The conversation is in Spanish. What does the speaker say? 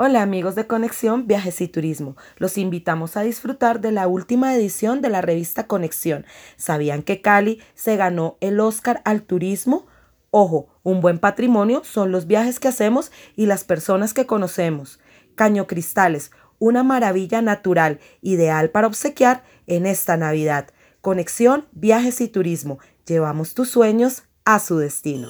Hola amigos de Conexión Viajes y Turismo. Los invitamos a disfrutar de la última edición de la revista Conexión. ¿Sabían que Cali se ganó el Oscar al turismo? Ojo, un buen patrimonio son los viajes que hacemos y las personas que conocemos. Caño Cristales, una maravilla natural ideal para obsequiar en esta Navidad. Conexión Viajes y Turismo. Llevamos tus sueños a su destino.